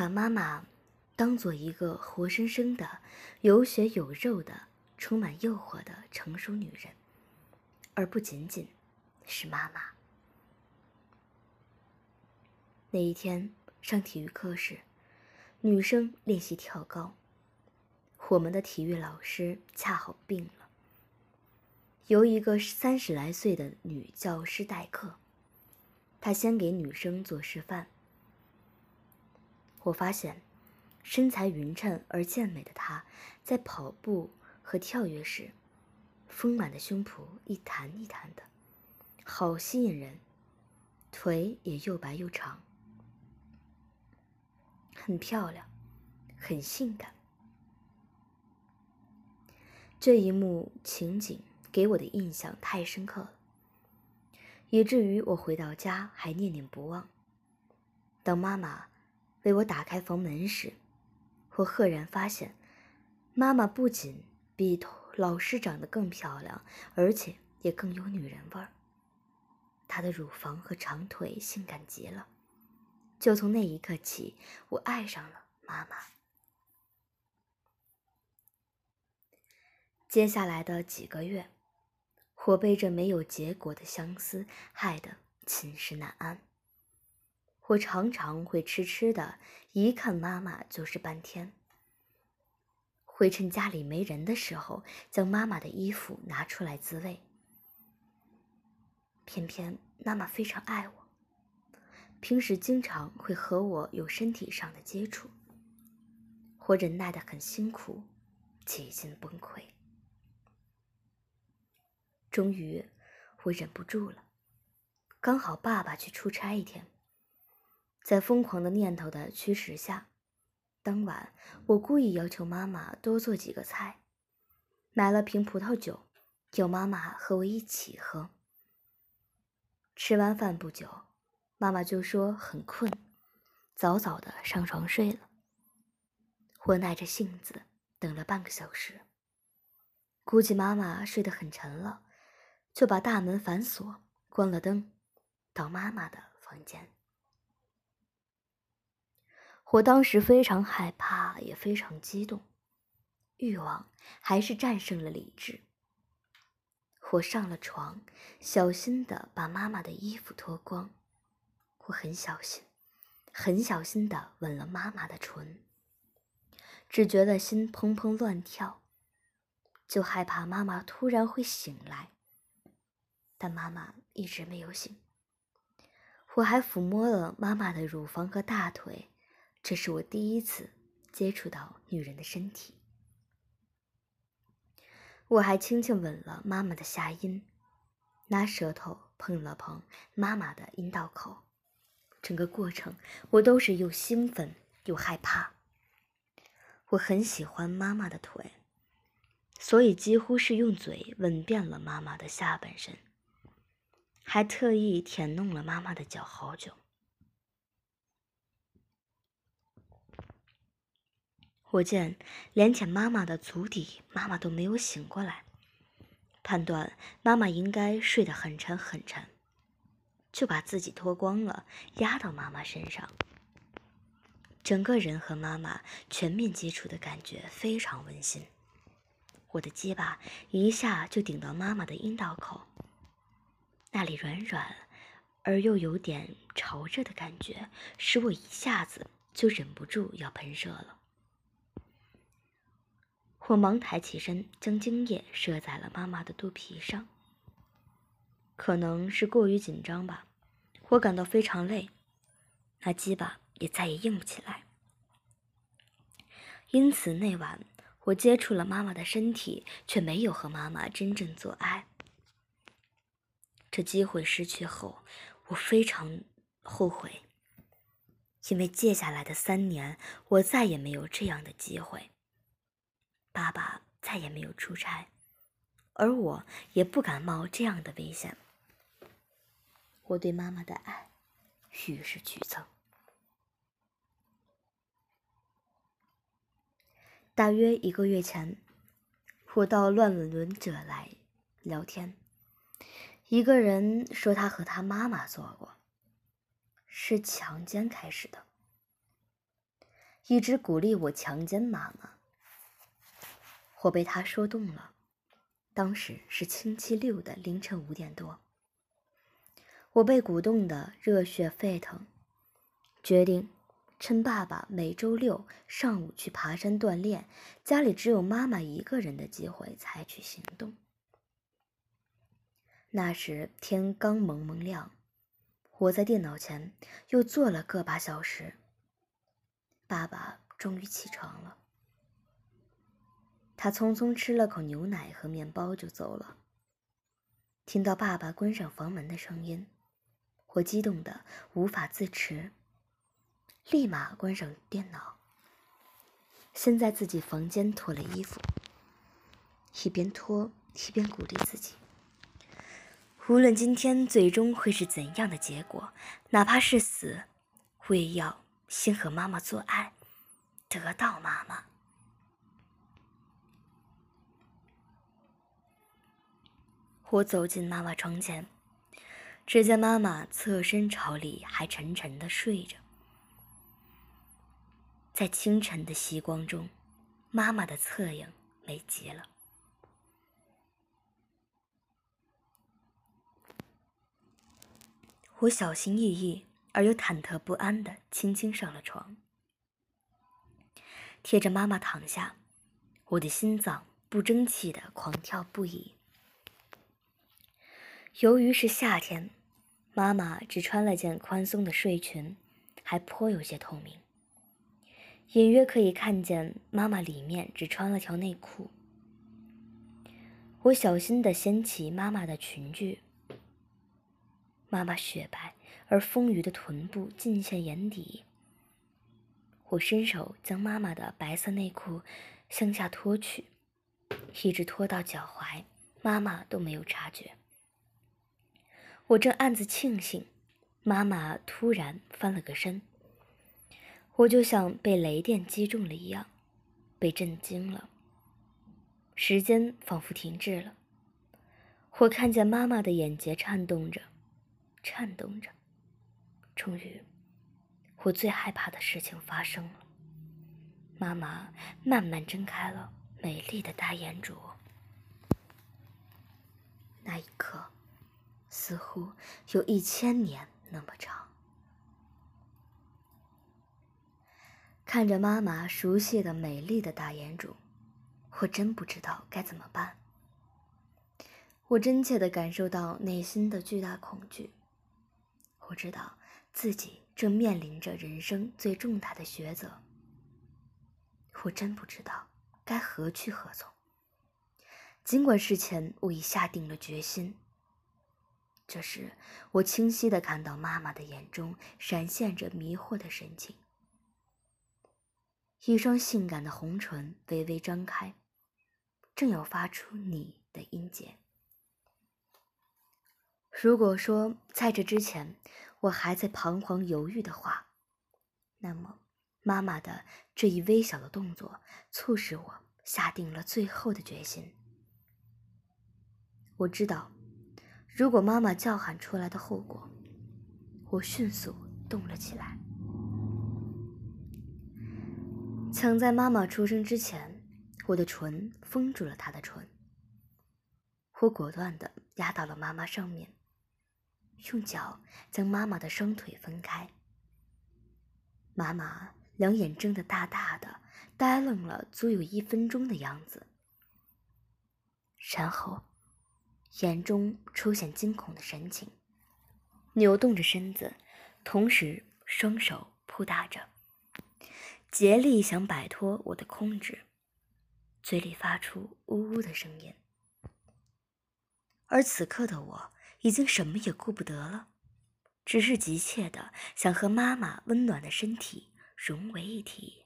把妈妈当做一个活生生的、有血有肉的、充满诱惑的成熟女人，而不仅仅是妈妈。那一天上体育课时，女生练习跳高，我们的体育老师恰好病了，由一个三十来岁的女教师代课，她先给女生做示范。我发现，身材匀称而健美的她，在跑步和跳跃时，丰满的胸脯一弹一弹的，好吸引人，腿也又白又长，很漂亮，很性感。这一幕情景给我的印象太深刻了，以至于我回到家还念念不忘。当妈妈。为我打开房门时，我赫然发现，妈妈不仅比老师长得更漂亮，而且也更有女人味儿。她的乳房和长腿性感极了。就从那一刻起，我爱上了妈妈。接下来的几个月，我被这没有结果的相思害得寝食难安。我常常会痴痴的，一看妈妈就是半天。会趁家里没人的时候，将妈妈的衣服拿出来自慰。偏偏妈妈非常爱我，平时经常会和我有身体上的接触。我忍耐的很辛苦，几近崩溃。终于，我忍不住了，刚好爸爸去出差一天。在疯狂的念头的驱使下，当晚我故意要求妈妈多做几个菜，买了瓶葡萄酒，叫妈妈和我一起喝。吃完饭不久，妈妈就说很困，早早的上床睡了。我耐着性子等了半个小时，估计妈妈睡得很沉了，就把大门反锁，关了灯，到妈妈的房间。我当时非常害怕，也非常激动，欲望还是战胜了理智。我上了床，小心的把妈妈的衣服脱光，我很小心，很小心的吻了妈妈的唇。只觉得心砰砰乱跳，就害怕妈妈突然会醒来。但妈妈一直没有醒。我还抚摸了妈妈的乳房和大腿。这是我第一次接触到女人的身体，我还轻轻吻了妈妈的下阴，拿舌头碰了碰妈妈的阴道口，整个过程我都是又兴奋又害怕。我很喜欢妈妈的腿，所以几乎是用嘴吻遍了妈妈的下半身，还特意舔弄了妈妈的脚好久。我见连舔妈妈的足底，妈妈都没有醒过来，判断妈妈应该睡得很沉很沉，就把自己脱光了，压到妈妈身上。整个人和妈妈全面接触的感觉非常温馨。我的鸡巴一下就顶到妈妈的阴道口，那里软软而又有点潮热的感觉，使我一下子就忍不住要喷射了。我忙抬起身，将精液射在了妈妈的肚皮上。可能是过于紧张吧，我感到非常累，那鸡巴也再也硬不起来。因此那晚我接触了妈妈的身体，却没有和妈妈真正做爱。这机会失去后，我非常后悔，因为接下来的三年，我再也没有这样的机会。爸爸再也没有出差，而我也不敢冒这样的危险。我对妈妈的爱与日俱增。大约一个月前，我到乱伦者来聊天，一个人说他和他妈妈做过，是强奸开始的，一直鼓励我强奸妈妈。我被他说动了，当时是星期六的凌晨五点多。我被鼓动的热血沸腾，决定趁爸爸每周六上午去爬山锻炼，家里只有妈妈一个人的机会采取行动。那时天刚蒙蒙亮，我在电脑前又坐了个把小时。爸爸终于起床了。他匆匆吃了口牛奶和面包就走了。听到爸爸关上房门的声音，我激动的无法自持，立马关上电脑，先在自己房间脱了衣服，一边脱一边鼓励自己：无论今天最终会是怎样的结果，哪怕是死，我也要先和妈妈做爱，得到妈妈。我走进妈妈床前，只见妈妈侧身朝里，还沉沉的睡着。在清晨的夕光中，妈妈的侧影美极了。我小心翼翼而又忐忑不安的轻轻上了床，贴着妈妈躺下，我的心脏不争气的狂跳不已。由于是夏天，妈妈只穿了件宽松的睡裙，还颇有些透明，隐约可以看见妈妈里面只穿了条内裤。我小心地掀起妈妈的裙裾，妈妈雪白而丰腴的臀部尽现眼底。我伸手将妈妈的白色内裤向下拖去，一直拖到脚踝，妈妈都没有察觉。我正暗自庆幸，妈妈突然翻了个身，我就像被雷电击中了一样，被震惊了。时间仿佛停滞了，我看见妈妈的眼睫颤动着，颤动着。终于，我最害怕的事情发生了，妈妈慢慢睁开了美丽的大眼珠。那一刻。似乎有一千年那么长。看着妈妈熟悉的美丽的大眼珠，我真不知道该怎么办。我真切的感受到内心的巨大恐惧。我知道自己正面临着人生最重大的抉择。我真不知道该何去何从。尽管事前我已下定了决心。这时，我清晰的看到妈妈的眼中闪现着迷惑的神情，一双性感的红唇微微张开，正要发出“你”的音节。如果说在这之前我还在彷徨犹豫的话，那么妈妈的这一微小的动作促使我下定了最后的决心。我知道。如果妈妈叫喊出来的后果，我迅速动了起来。抢在妈妈出生之前，我的唇封住了她的唇。我果断地压到了妈妈上面，用脚将妈妈的双腿分开。妈妈两眼睁得大大的，呆愣了足有一分钟的样子，然后。眼中出现惊恐的神情，扭动着身子，同时双手扑打着，竭力想摆脱我的控制，嘴里发出呜呜的声音。而此刻的我已经什么也顾不得了，只是急切的想和妈妈温暖的身体融为一体。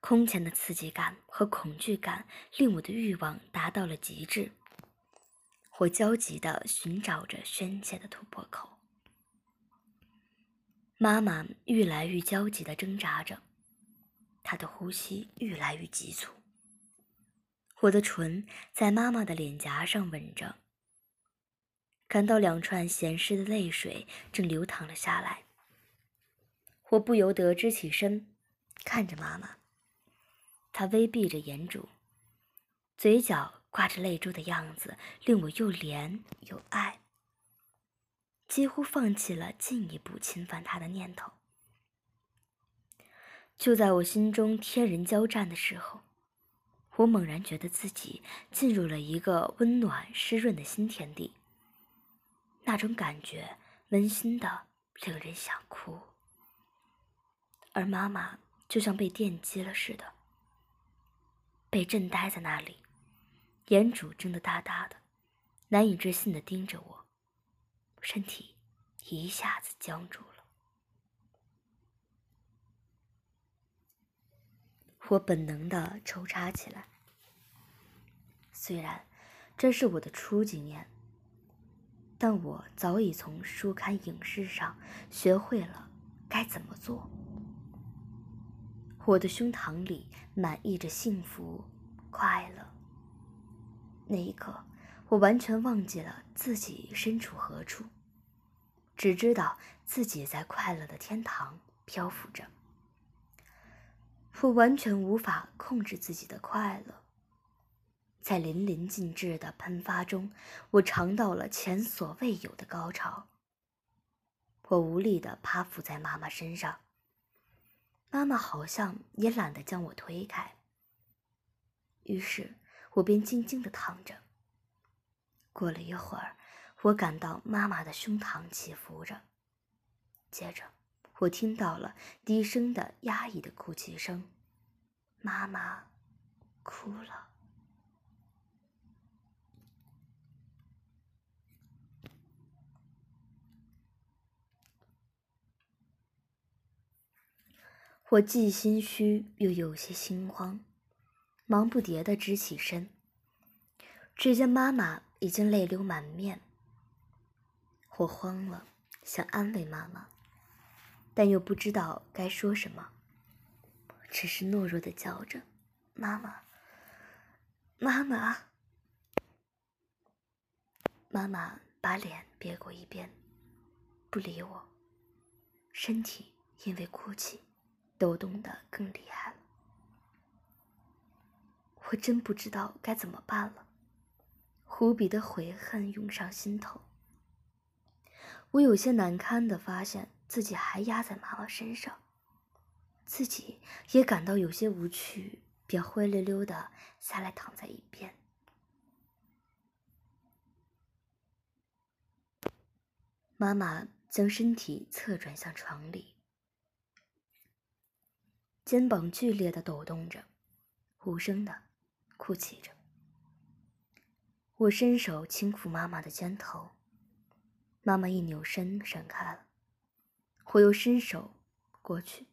空前的刺激感和恐惧感令我的欲望达到了极致。我焦急地寻找着宣泄的突破口。妈妈愈来愈焦急地挣扎着，她的呼吸愈来愈急促。我的唇在妈妈的脸颊上吻着，感到两串咸湿的泪水正流淌了下来。我不由得支起身，看着妈妈。他微闭着眼珠，嘴角。挂着泪珠的样子令我又怜又爱，几乎放弃了进一步侵犯他的念头。就在我心中天人交战的时候，我猛然觉得自己进入了一个温暖湿润的新天地。那种感觉温馨的令人想哭，而妈妈就像被电击了似的，被震呆在那里。眼珠睁得大大的，难以置信的盯着我，身体一下子僵住了。我本能的抽插起来，虽然这是我的初经验，但我早已从书刊影视上学会了该怎么做。我的胸膛里满溢着幸福、快乐。那一刻，我完全忘记了自己身处何处，只知道自己在快乐的天堂漂浮着。我完全无法控制自己的快乐，在淋漓尽致的喷发中，我尝到了前所未有的高潮。我无力地趴伏在妈妈身上，妈妈好像也懒得将我推开，于是。我便静静地躺着。过了一会儿，我感到妈妈的胸膛起伏着，接着我听到了低声的压抑的哭泣声，妈妈哭了。我既心虚又有些心慌。忙不迭地直起身，只见妈妈已经泪流满面。我慌了，想安慰妈妈，但又不知道该说什么，只是懦弱地叫着：“妈妈，妈妈。”妈妈把脸别过一边，不理我，身体因为哭泣抖动得更厉害了。我真不知道该怎么办了，无比的悔恨涌上心头。我有些难堪的发现自己还压在妈妈身上，自己也感到有些无趣，便灰溜溜的下来躺在一边。妈妈将身体侧转向床里，肩膀剧烈的抖动着，无声的。哭泣着，我伸手轻抚妈妈的肩头，妈妈一扭身闪开了，我又伸手过去，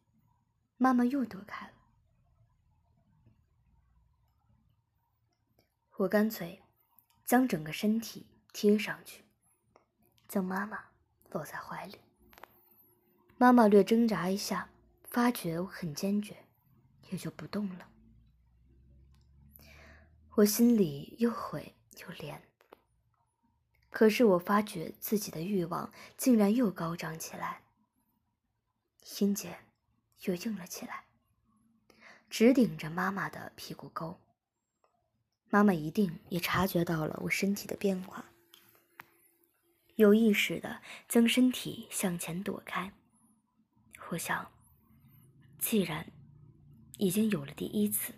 妈妈又躲开了。我干脆将整个身体贴上去，将妈妈搂在怀里。妈妈略挣扎一下，发觉我很坚决，也就不动了。我心里又悔又怜，可是我发觉自己的欲望竟然又高涨起来，心间又硬了起来，直顶着妈妈的屁股沟。妈妈一定也察觉到了我身体的变化，有意识的将身体向前躲开。我想，既然已经有了第一次。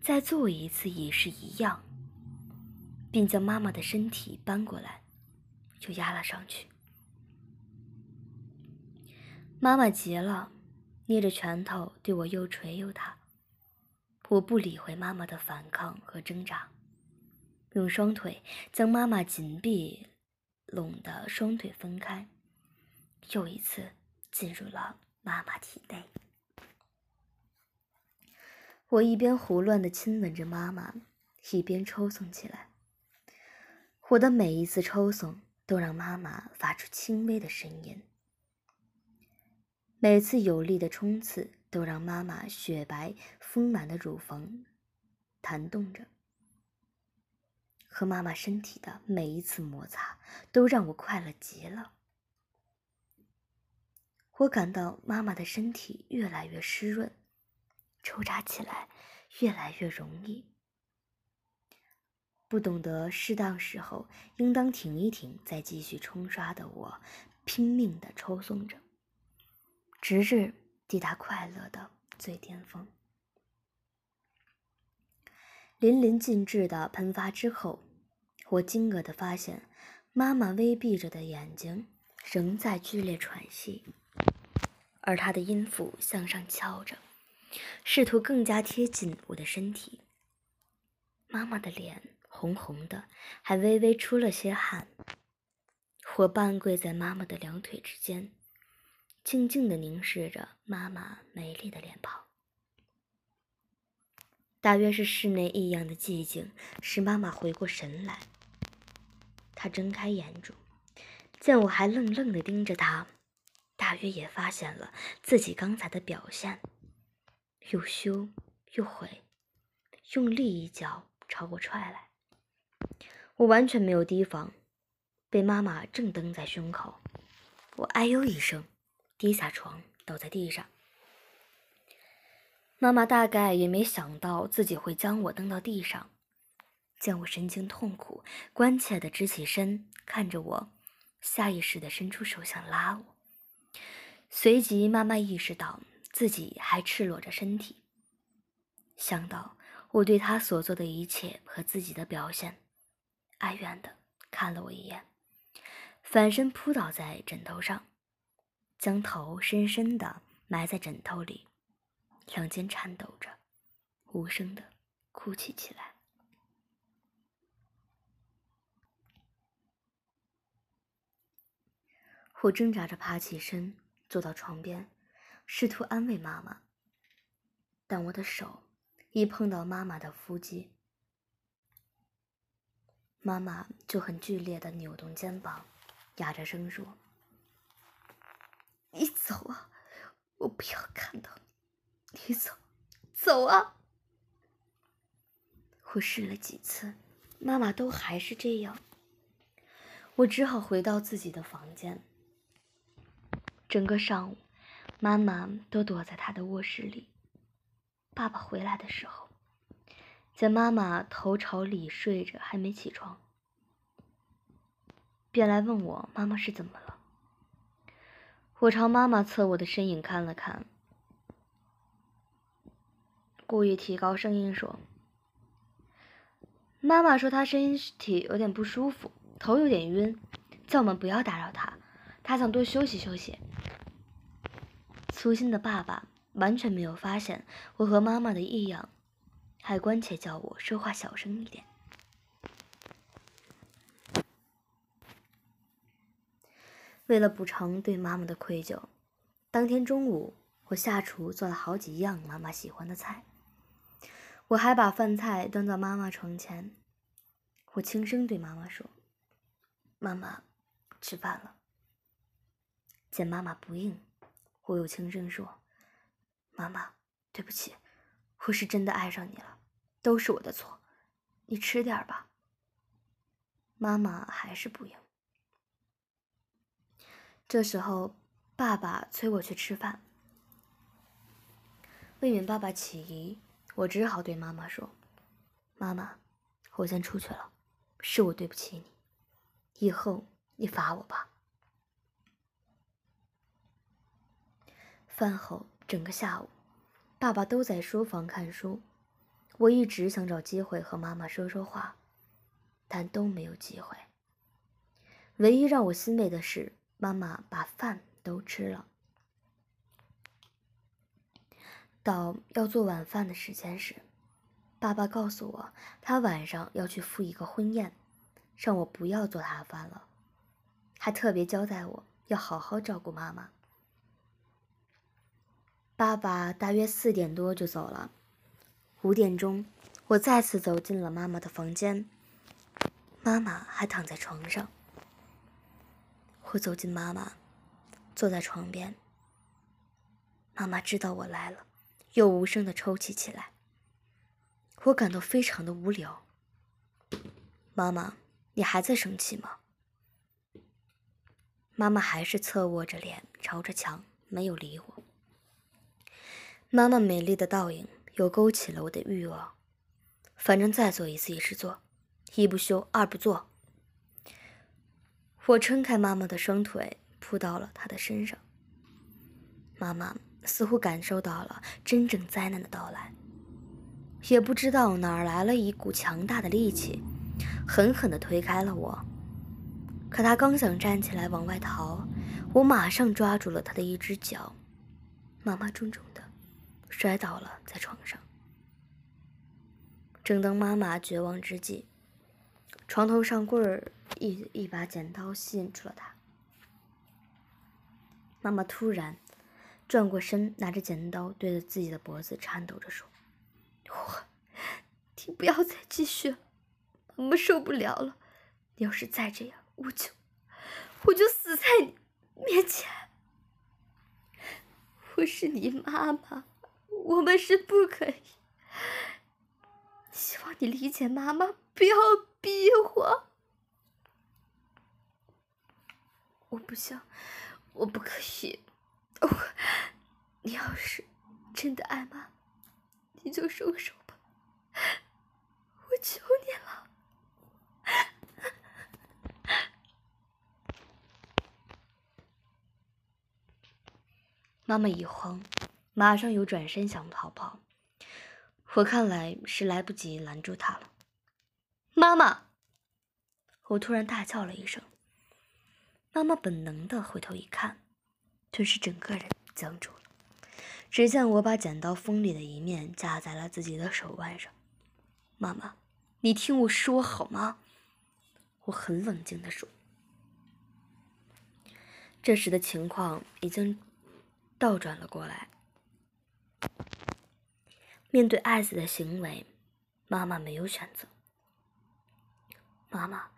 再做一次也是一样，并将妈妈的身体搬过来，就压了上去。妈妈急了，捏着拳头对我又捶又打。我不理会妈妈的反抗和挣扎，用双腿将妈妈紧闭拢的双腿分开，又一次进入了妈妈体内。我一边胡乱的亲吻着妈妈，一边抽送起来。我的每一次抽送都让妈妈发出轻微的声音，每次有力的冲刺都让妈妈雪白丰满的乳房弹动着。和妈妈身体的每一次摩擦都让我快乐极了。我感到妈妈的身体越来越湿润。抽扎起来越来越容易，不懂得适当时候应当停一停，再继续冲刷的我，拼命的抽送着，直至抵达快乐的最巅峰。淋漓尽致的喷发之后，我惊愕的发现，妈妈微闭着的眼睛仍在剧烈喘息，而她的音符向上翘着。试图更加贴近我的身体。妈妈的脸红红的，还微微出了些汗。我半跪在妈妈的两腿之间，静静地凝视着妈妈美丽的脸庞。大约是室内异样的寂静，使妈妈回过神来。她睁开眼珠，见我还愣愣地盯着她，大约也发现了自己刚才的表现。又羞又悔，用力一脚朝我踹来。我完全没有提防，被妈妈正蹬在胸口。我哎呦一声，跌下床，倒在地上。妈妈大概也没想到自己会将我蹬到地上，见我神情痛苦，关切地直起身看着我，下意识地伸出手想拉我。随即，妈妈意识到。自己还赤裸着身体，想到我对他所做的一切和自己的表现，哀怨的看了我一眼，反身扑倒在枕头上，将头深深的埋在枕头里，两肩颤抖着，无声的哭泣起来。我挣扎着爬起身，坐到床边。试图安慰妈妈，但我的手一碰到妈妈的腹肌，妈妈就很剧烈的扭动肩膀，哑着声说：“你走啊，我不要看到你，你走，走啊！”我试了几次，妈妈都还是这样，我只好回到自己的房间。整个上午。妈妈都躲在他的卧室里。爸爸回来的时候，见妈妈头朝里睡着，还没起床，便来问我妈妈是怎么了。我朝妈妈侧卧的身影看了看，故意提高声音说：“妈妈说她身体有点不舒服，头有点晕，叫我们不要打扰她，她想多休息休息。”粗心的爸爸完全没有发现我和妈妈的异样，还关切叫我说话小声一点。为了补偿对妈妈的愧疚，当天中午我下厨做了好几样妈妈喜欢的菜。我还把饭菜端到妈妈床前，我轻声对妈妈说：“妈妈，吃饭了。”见妈妈不应。我又轻声说：“妈妈，对不起，我是真的爱上你了，都是我的错，你吃点吧。”妈妈还是不应。这时候，爸爸催我去吃饭，为免爸爸起疑，我只好对妈妈说：“妈妈，我先出去了，是我对不起你，以后你罚我吧。”饭后，整个下午，爸爸都在书房看书。我一直想找机会和妈妈说说话，但都没有机会。唯一让我欣慰的是，妈妈把饭都吃了。到要做晚饭的时间时，爸爸告诉我，他晚上要去赴一个婚宴，让我不要做他饭了，还特别交代我要好好照顾妈妈。爸爸大约四点多就走了，五点钟，我再次走进了妈妈的房间，妈妈还躺在床上。我走进妈妈，坐在床边。妈妈知道我来了，又无声的抽泣起来。我感到非常的无聊。妈妈，你还在生气吗？妈妈还是侧卧着脸朝着墙，没有理我。妈妈美丽的倒影又勾起了我的欲望，反正再做一次也是做，一不休，二不做。我撑开妈妈的双腿，扑到了她的身上。妈妈似乎感受到了真正灾难的到来，也不知道哪儿来了一股强大的力气，狠狠地推开了我。可他刚想站起来往外逃，我马上抓住了他的一只脚，妈妈重重的摔倒了在床上。正当妈妈绝望之际，床头上柜儿一一把剪刀吸引住了她。妈妈突然转过身，拿着剪刀对着自己的脖子颤抖着说：“我，你不要再继续了，妈妈受不了了。你要是再这样……”我就，我就死在你面前。我是你妈妈，我们是不可以。希望你理解妈妈，不要逼我。我不想，我不可以。你要是真的爱妈，你就收手吧。我求你了。妈妈一慌，马上又转身想逃跑。我看来是来不及拦住他了。妈妈！我突然大叫了一声。妈妈本能的回头一看，顿时整个人僵住了。只见我把剪刀锋利的一面架在了自己的手腕上。妈妈，你听我说好吗？我很冷静的说。这时的情况已经。倒转了过来。面对爱子的行为，妈妈没有选择。妈妈，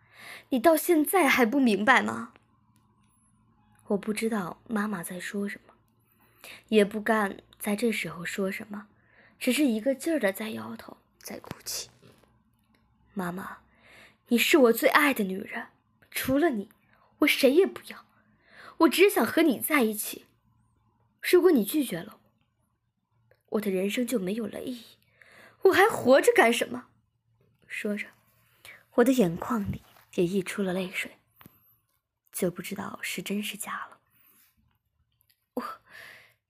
你到现在还不明白吗？我不知道妈妈在说什么，也不敢在这时候说什么，只是一个劲儿的在摇头，在哭泣。妈妈，你是我最爱的女人，除了你，我谁也不要，我只想和你在一起。如果你拒绝了我，的人生就没有了意义，我还活着干什么？说着，我的眼眶里也溢出了泪水，就不知道是真是假了。我，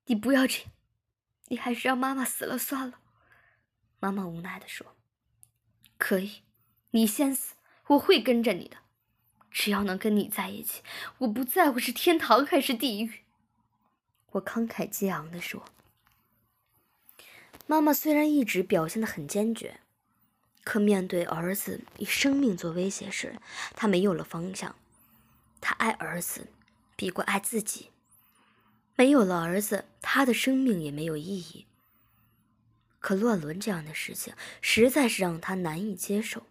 你不要这样，你还是让妈妈死了算了。妈妈无奈的说：“可以，你先死，我会跟着你的，只要能跟你在一起，我不在乎是天堂还是地狱。”我慷慨激昂地说：“妈妈虽然一直表现得很坚决，可面对儿子以生命做威胁时，她没有了方向。她爱儿子，比过爱自己。没有了儿子，她的生命也没有意义。可乱伦这样的事情，实在是让她难以接受。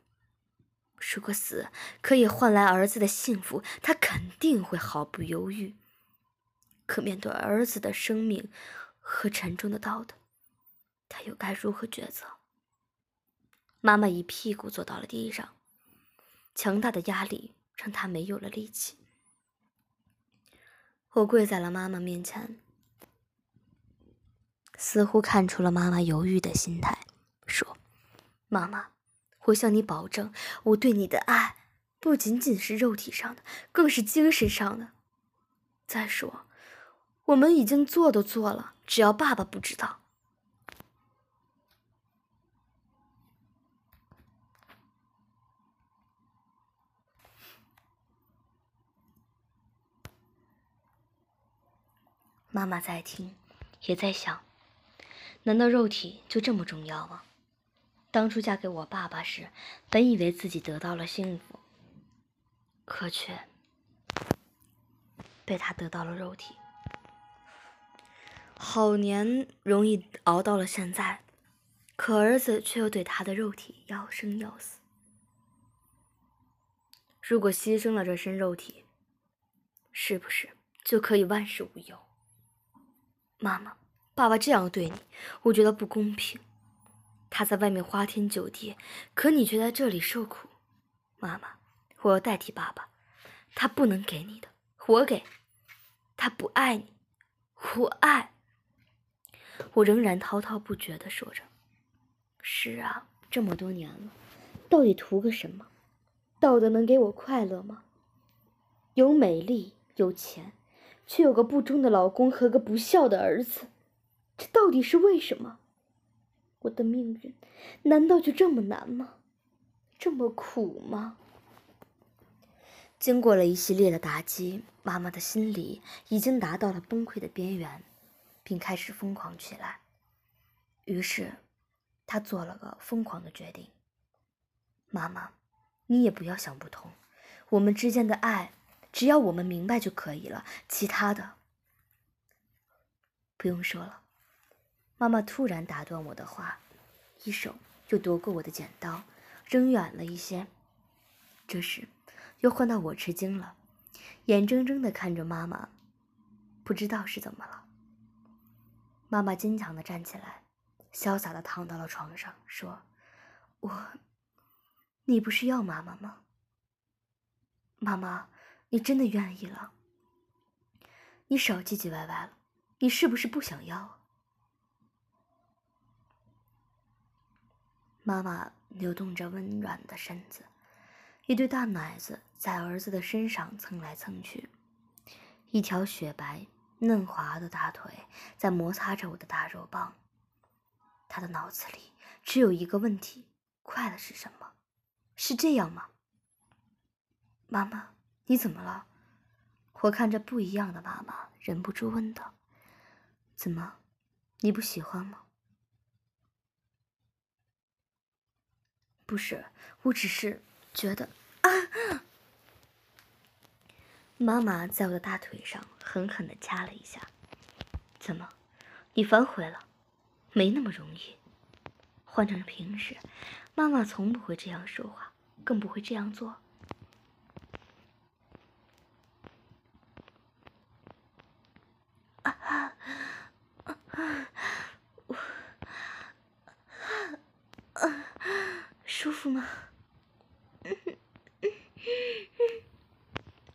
如果死可以换来儿子的幸福，她肯定会毫不犹豫。”可面对儿子的生命和沉重的道德，他又该如何抉择？妈妈一屁股坐到了地上，强大的压力让他没有了力气。我跪在了妈妈面前，似乎看出了妈妈犹豫的心态，说：“妈妈，我向你保证，我对你的爱不仅仅是肉体上的，更是精神上的。再说。”我们已经做都做了，只要爸爸不知道。妈妈在听，也在想：难道肉体就这么重要吗？当初嫁给我爸爸时，本以为自己得到了幸福，可却被他得到了肉体。好年容易熬到了现在，可儿子却又对他的肉体要生要死。如果牺牲了这身肉体，是不是就可以万事无忧？妈妈，爸爸这样对你，我觉得不公平。他在外面花天酒地，可你却在这里受苦。妈妈，我要代替爸爸，他不能给你的，我给。他不爱你，我爱。我仍然滔滔不绝地说着：“是啊，这么多年了，到底图个什么？道德能给我快乐吗？有美丽，有钱，却有个不忠的老公和个不孝的儿子，这到底是为什么？我的命运难道就这么难吗？这么苦吗？”经过了一系列的打击，妈妈的心里已经达到了崩溃的边缘，并开始疯狂起来。于是，她做了个疯狂的决定：“妈妈，你也不要想不通，我们之间的爱，只要我们明白就可以了，其他的不用说了。”妈妈突然打断我的话，一手就夺过我的剪刀，扔远了一些。这时。又换到我吃惊了，眼睁睁的看着妈妈，不知道是怎么了。妈妈坚强的站起来，潇洒的躺到了床上，说：“我，你不是要妈妈吗？妈妈，你真的愿意了？你少唧唧歪歪了，你是不是不想要？”妈妈扭动着温软的身子。一对大奶子在儿子的身上蹭来蹭去，一条雪白嫩滑的大腿在摩擦着我的大肉棒。他的脑子里只有一个问题：快乐是什么？是这样吗？妈妈，你怎么了？我看着不一样的妈妈，忍不住问道：“怎么，你不喜欢吗？”不是，我只是。觉得啊！妈妈在我的大腿上狠狠的掐了一下。怎么，你反悔了？没那么容易。换成平时，妈妈从不会这样说话，更不会这样做。啊啊啊！我啊，啊啊啊舒服吗？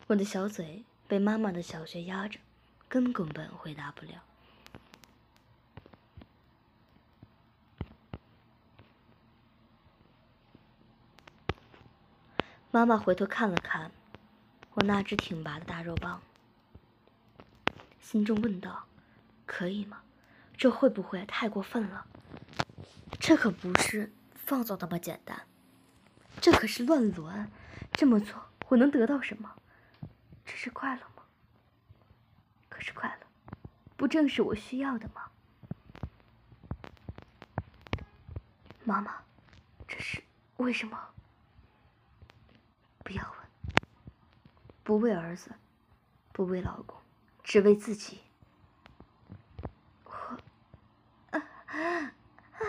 我的小嘴被妈妈的小穴压着，根根本回答不了。妈妈回头看了看我那只挺拔的大肉棒，心中问道：“可以吗？这会不会太过分了？这可不是放纵那么简单，这可是乱伦。这么做，我能得到什么？”这是快乐吗？可是快乐，不正是我需要的吗？妈妈，这是为什么？不要问。不为儿子，不为老公，只为自己。我，啊啊啊！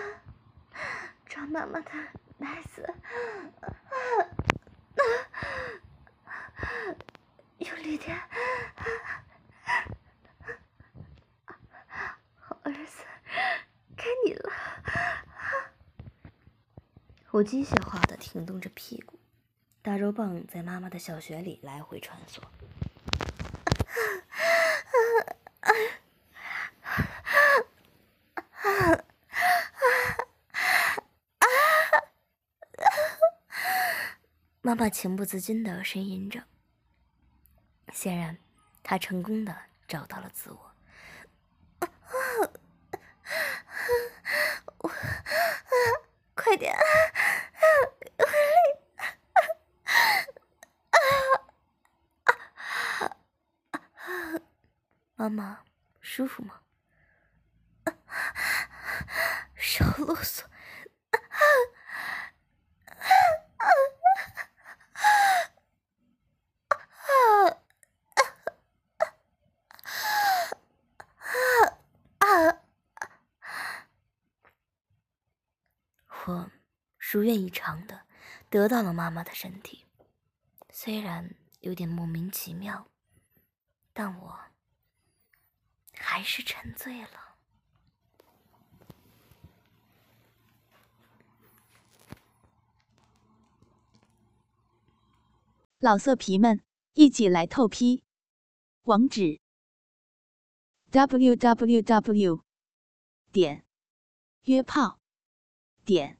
抓妈妈的奶子，啊啊！用力点，好儿子，该你了。我机械化的停动着屁股，大肉棒在妈妈的小穴里来回穿梭。那情不自禁的呻吟着。显然，他成功的找到了自。我，快点，用力！妈妈，舒服吗？少啰嗦。婆如愿以偿的得到了妈妈的身体，虽然有点莫名其妙，但我还是沉醉了。老色皮们，一起来透批！网址：w w w 点约炮点